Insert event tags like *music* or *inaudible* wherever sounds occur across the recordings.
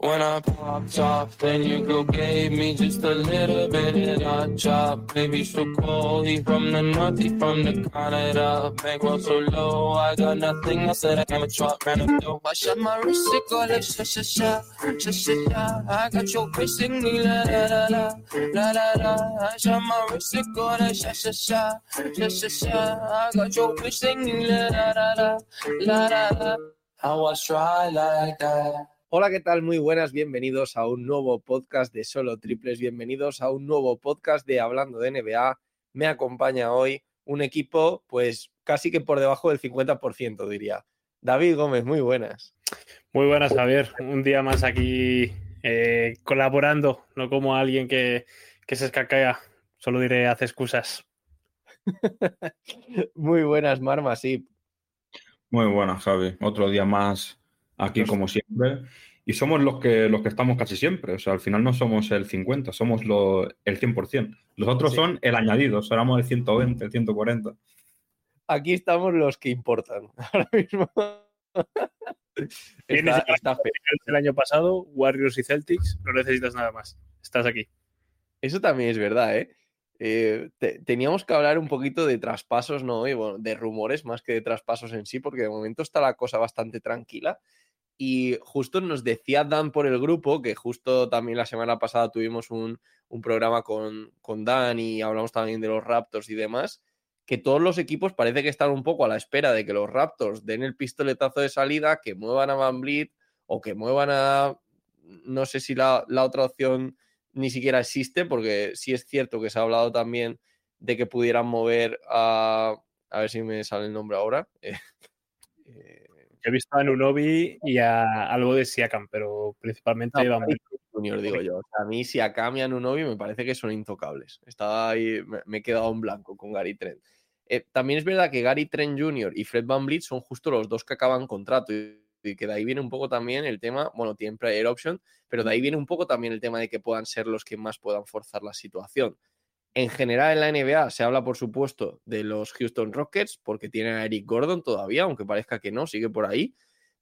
When I popped off, then your girl gave me just a little bit of that chop. Baby, so cold, he from the north, he from the Canada. Bankroll so low, I got nothing. I said I a drop, ran up dope. I shot my wrist, it go like sha sha sha, sha sha sha. I got your face singing la la la la, la la. I shot my wrist, it go like sha sha sha, sha sha sha. I got your face singing la la la la, la la la. I was try like that. Hola, ¿qué tal? Muy buenas, bienvenidos a un nuevo podcast de Solo Triples, bienvenidos a un nuevo podcast de Hablando de NBA. Me acompaña hoy un equipo, pues casi que por debajo del 50%, diría. David Gómez, muy buenas. Muy buenas, Javier. Un día más aquí eh, colaborando, no como alguien que, que se escaquea. Solo diré, hace excusas. *laughs* muy buenas, Marma, sí. Muy buenas, Javi. Otro día más aquí como siempre. Y somos los que, los que estamos casi siempre. O sea, al final no somos el 50, somos lo, el 100%. Los otros Sí. son el añadido, éramos el 120, el 140. Aquí estamos los que importan. *laughs* Ahora mismo. Tienes Está, está feo. El año pasado, Warriors y Celtics, no necesitas nada más. Estás aquí. Eso también es verdad, ¿eh? Eh, te- teníamos que hablar un poquito de traspasos, ¿no? Y bueno, de rumores más que de traspasos en sí, porque de momento está la cosa bastante tranquila. Y justo nos decía Dan por el grupo, que justo también la semana pasada tuvimos un, un programa con, con Dan y hablamos también de los Raptors y demás, que todos los equipos parece que están un poco a la espera de que los Raptors den el pistoletazo de salida, que muevan a Van Vliet o que muevan a... No sé si la, la otra opción ni siquiera existe, porque sí es cierto que se ha hablado también de que pudieran mover a. A ver si me sale el nombre ahora. *laughs* eh, He visto a Nunobi y a algo de Siakam, pero principalmente no, Van Jr., digo yo. O sea, a mí, si a Cam y a Nunobi me parece que son intocables. Estaba ahí, me, me he quedado en blanco con Gary Trent. Eh, también es verdad que Gary Trent Jr. y Fred Van Vliet son justo los dos que acaban contrato. Y, y que de ahí viene un poco también el tema, bueno, tienen player option, pero de ahí viene un poco también el tema de que puedan ser los que más puedan forzar la situación. En general en la NBA se habla, por supuesto, de los Houston Rockets, porque tienen a Eric Gordon todavía, aunque parezca que no, sigue por ahí.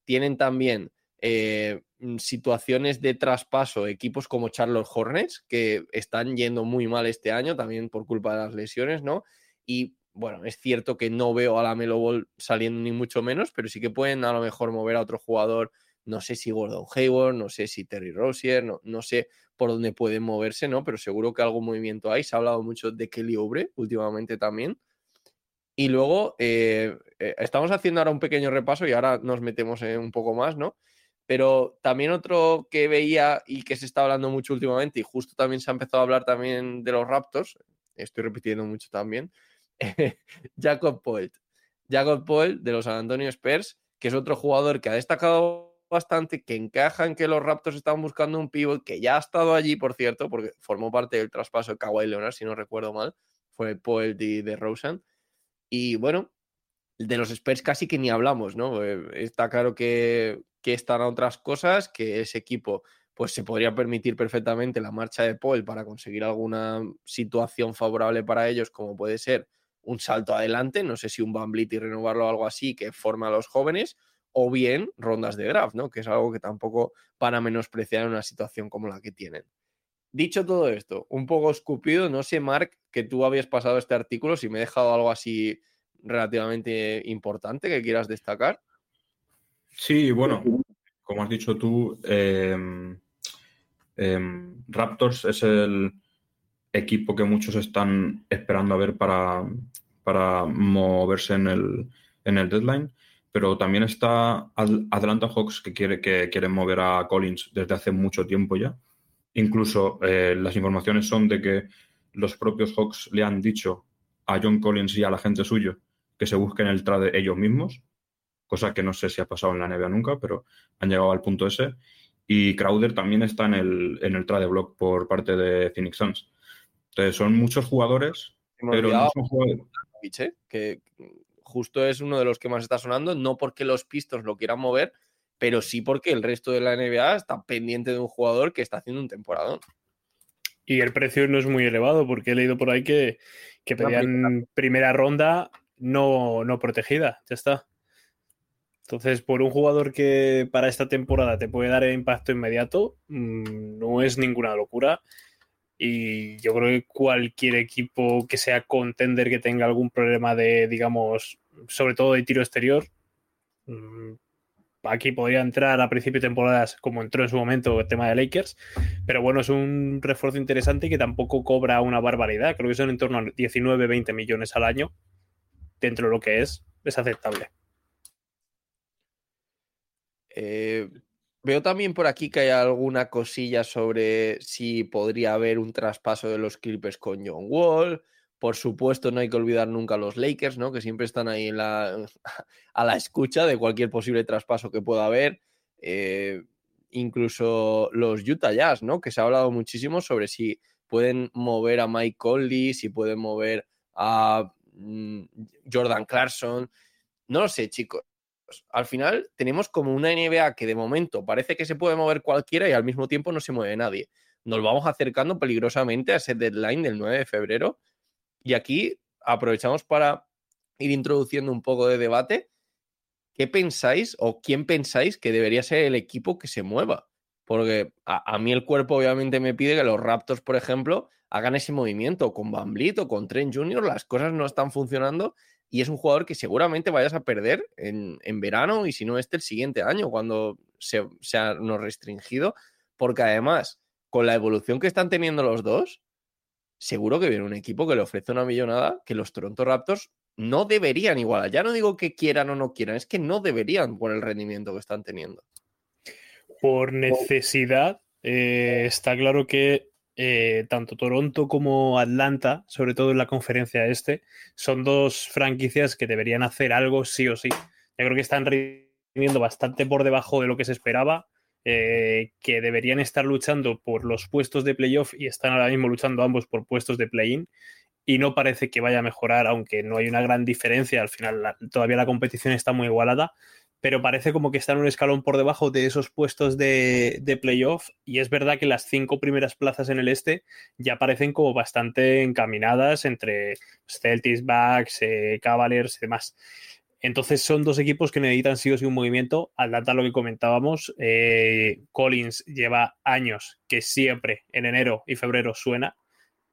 Tienen también eh, mm, situaciones de traspaso, equipos como Charlotte Hornets, que están yendo muy mal este año, también por culpa de las lesiones, ¿no? Y bueno, es cierto que no veo a la Melo Ball saliendo ni mucho menos, pero sí que pueden a lo mejor mover a otro jugador, no sé si Gordon Hayward, no sé si Terry Rozier, no, no sé por dónde pueden moverse, ¿no? Pero seguro que algún movimiento hay. Se ha hablado mucho de Kelly Oubre últimamente también. Y luego eh, eh, estamos haciendo ahora un pequeño repaso y ahora nos metemos en un poco más, ¿no? Pero también otro que veía y que se está hablando mucho últimamente, y justo también se ha empezado a hablar también de los Raptors, estoy repitiendo mucho también, *laughs* Jacob Poelt. Jacob Poelt de los San Antonio Spurs, que es otro jugador que ha destacado bastante, que encaja en que los Raptors estaban buscando un pivot, que ya ha estado allí, por cierto, porque formó parte del traspaso de Kawhi Leonard, si no recuerdo mal, fue Poelt y de Rosen. Y bueno, de los Spurs casi que ni hablamos, ¿no? Eh, Está claro que, que están a otras cosas, que ese equipo pues se podría permitir perfectamente la marcha de Paul para conseguir alguna situación favorable para ellos, como puede ser un salto adelante, no sé si un Van Vliet y renovarlo o algo así que forma a los jóvenes, o bien rondas de draft, ¿no? Que es algo que tampoco van a menospreciar en una situación como la que tienen. Dicho todo esto, un poco escupido, no sé, Mark, que tú habías pasado este artículo, si me he dejado algo así relativamente importante que quieras destacar. Sí, bueno, como has dicho tú, eh, eh, Raptors es el equipo que muchos están esperando a ver para, para moverse en el, en el deadline, pero también está Atlanta Hawks que quiere que quieren mover a Collins desde hace mucho tiempo ya. Incluso eh, las informaciones son de que los propios Hawks le han dicho a John Collins y a la gente suyo que se busquen el trade ellos mismos, cosa que no sé si ha pasado en la NBA nunca, pero han llegado al punto ese. Y Crowder también está en el, en el trade block por parte de Phoenix Suns. Entonces son muchos jugadores, pero no son jugadores. ¿eh? que justo es uno de los que más está sonando, no porque los Pistons lo quieran mover, pero sí porque el resto de la NBA está pendiente de un jugador que está haciendo un temporada. Y el precio no es muy elevado, porque he leído por ahí que, que pedían primera ronda no, no protegida. Ya está. Entonces, por un jugador que para esta temporada te puede dar el impacto inmediato, mm, no es ninguna locura. Y yo creo que cualquier equipo que sea contender que tenga algún problema de, digamos, sobre todo de tiro exterior, mm, aquí podría entrar a principio de temporadas como entró en su momento el tema de Lakers, pero bueno, es un refuerzo interesante que tampoco cobra una barbaridad, creo que son en torno a 19, 20 millones al año, dentro de lo que es, es aceptable. Eh, veo también por aquí que hay alguna cosilla sobre si podría haber un traspaso de los Clippers con John Wall. Por supuesto, no hay que olvidar nunca los Lakers, ¿no? Que siempre están ahí *laughs* a la escucha de cualquier posible traspaso que pueda haber. Eh, incluso los Utah Jazz, ¿no? Que se ha hablado muchísimo sobre si pueden mover a Mike Conley, si pueden mover a mm, Jordan Clarkson. No lo sé, chicos. Al final tenemos como una NBA que de momento parece que se puede mover cualquiera y al mismo tiempo no se mueve nadie. Nos vamos acercando peligrosamente a ese deadline del 9 de febrero y aquí aprovechamos para ir introduciendo un poco de debate. ¿Qué pensáis o quién pensáis que debería ser el equipo que se mueva? Porque a, mí el cuerpo obviamente me pide que los Raptors, por ejemplo, hagan ese movimiento con Van o con Trent Jr. Las cosas no están funcionando y es un jugador que seguramente vayas a perder en, verano y si no este el siguiente año cuando se, se ha no restringido. Porque además, con la evolución que están teniendo los dos, seguro que viene un equipo que le ofrece una millonada que los Toronto Raptors no deberían igualar. Ya no digo que quieran o no quieran, es que no deberían por el rendimiento que están teniendo. Por necesidad, eh, está claro que eh, tanto Toronto como Atlanta, sobre todo en la conferencia este, son dos franquicias que deberían hacer algo sí o sí. Yo creo que están rindiendo bastante por debajo de lo que se esperaba eh, que deberían estar luchando por los puestos de playoff y están ahora mismo luchando ambos por puestos de play-in. Y no parece que vaya a mejorar, aunque no hay una gran diferencia, al final todavía la competición está muy igualada, pero parece como que están un escalón por debajo de esos puestos de, de playoff y es verdad que las cinco primeras plazas en el este ya parecen como bastante encaminadas entre Celtics, Bucks, eh, Cavaliers y demás. Entonces son dos equipos que necesitan sí o sí un movimiento. Atlanta, lo que comentábamos, eh, Collins lleva años que siempre en enero y febrero suena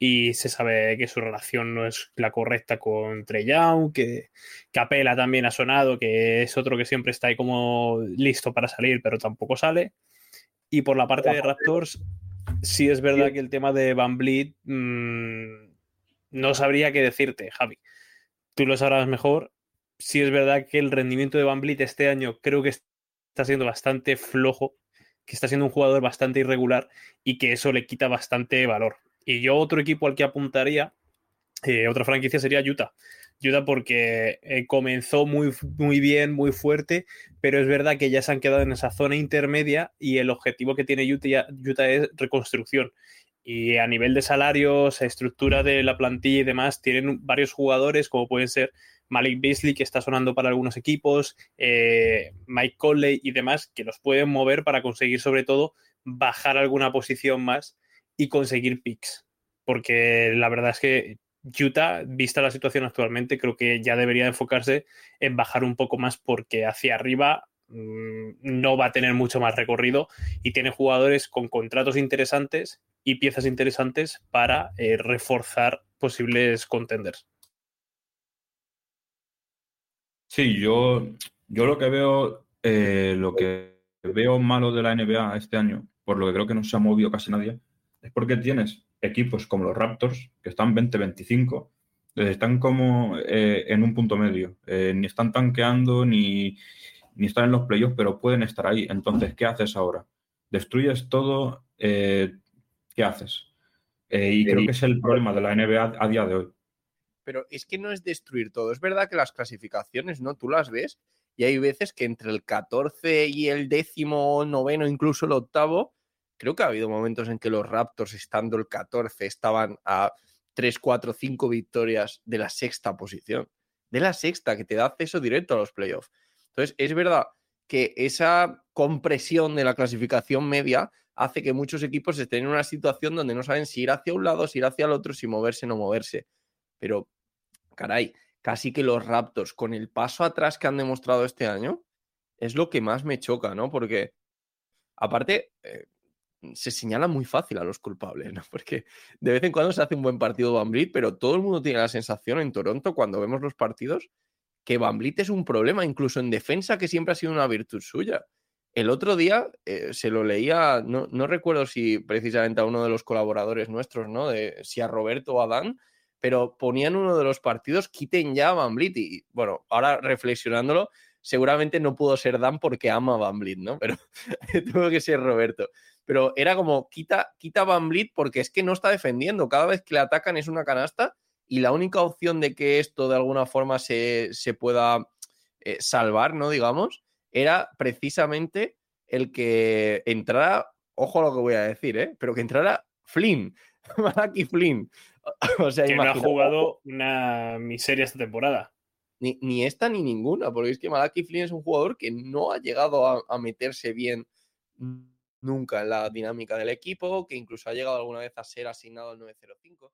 y se sabe que su relación no es la correcta con Trey Young, que Capela también ha sonado, que es otro que siempre está ahí como listo para salir, pero tampoco sale. Y por la parte de Raptors, sí es verdad que el tema de Van Vliet mmm, no sabría qué decirte, Javi. Tú lo sabrás mejor sí es verdad que el rendimiento de Van Vliet este año creo que está siendo bastante flojo, que está siendo un jugador bastante irregular y que eso le quita bastante valor. Y yo otro equipo al que apuntaría, eh, otra franquicia sería Utah. Utah porque eh, comenzó muy, muy bien, muy fuerte, pero es verdad que ya se han quedado en esa zona intermedia y el objetivo que tiene Utah, Utah es reconstrucción. Y a nivel de salarios, estructura de la plantilla y demás, tienen varios jugadores como pueden ser Malik Beasley, que está sonando para algunos equipos, eh, Mike Conley y demás, que los pueden mover para conseguir, sobre todo, bajar alguna posición más y conseguir picks. Porque la verdad es que Utah, vista la situación actualmente, creo que ya debería enfocarse en bajar un poco más porque hacia arriba mm, no va a tener mucho más recorrido y tiene jugadores con contratos interesantes y piezas interesantes para eh, reforzar posibles contenders. Sí, yo, yo lo que veo, eh, lo que veo malo de la NBA este año, por lo que creo que no se ha movido casi nadie, es porque tienes equipos como los Raptors, que están 20-25, están como eh, en un punto medio. Eh, ni están tanqueando, ni, ni están en los playoffs, pero pueden estar ahí. Entonces, ¿qué haces ahora? ¿Destruyes todo? ¿Qué haces? y creo que es el problema de la NBA a día de hoy pero es que no es destruir todo. Es verdad que las clasificaciones, ¿no? Tú las ves y hay veces que entre el 14 y el décimo, noveno, incluso el octavo, creo que ha habido momentos en que los Raptors, estando el 14, estaban a 3, 4, 5 victorias de la sexta posición. De la sexta, que te da acceso directo a los playoffs. Entonces, es verdad que esa compresión de la clasificación media hace que muchos equipos estén en una situación donde no saben si ir hacia un lado, si ir hacia el otro, si moverse o no moverse. Pero, caray, casi que los Raptors, con el paso atrás que han demostrado este año, es lo que más me choca, ¿no? Porque, aparte, eh, se señala muy fácil a los culpables, ¿no? Porque de vez en cuando se hace un buen partido Van Vliet, pero todo el mundo tiene la sensación en Toronto cuando vemos los partidos que Van es un problema, incluso en defensa, que siempre ha sido una virtud suya. El otro día eh, se lo leía, no, no, recuerdo si precisamente a uno de los colaboradores nuestros, ¿no? De si a Roberto o a Dan, pero ponían uno de los partidos, quiten ya a Van. Y bueno, ahora reflexionándolo, seguramente no pudo ser Dan porque ama a Van Vliet, ¿no? Pero *laughs* tuvo que ser Roberto pero era como quita, quita Van Vliet porque es que no está defendiendo. Cada vez que le atacan es una canasta y la única opción de que esto de alguna forma se, pueda eh, salvar, ¿no? Digamos, era precisamente el que entrara, ojo a lo que voy a decir, ¿eh? Pero que entrara Flynn, *laughs* Malaki Flynn. *laughs* o sea, que no ha jugado una miseria esta temporada. Ni, esta ni ninguna, porque es que Malaki Flynn es un jugador que no ha llegado a meterse bien nunca en la dinámica del equipo, que incluso ha llegado alguna vez a ser asignado al 905.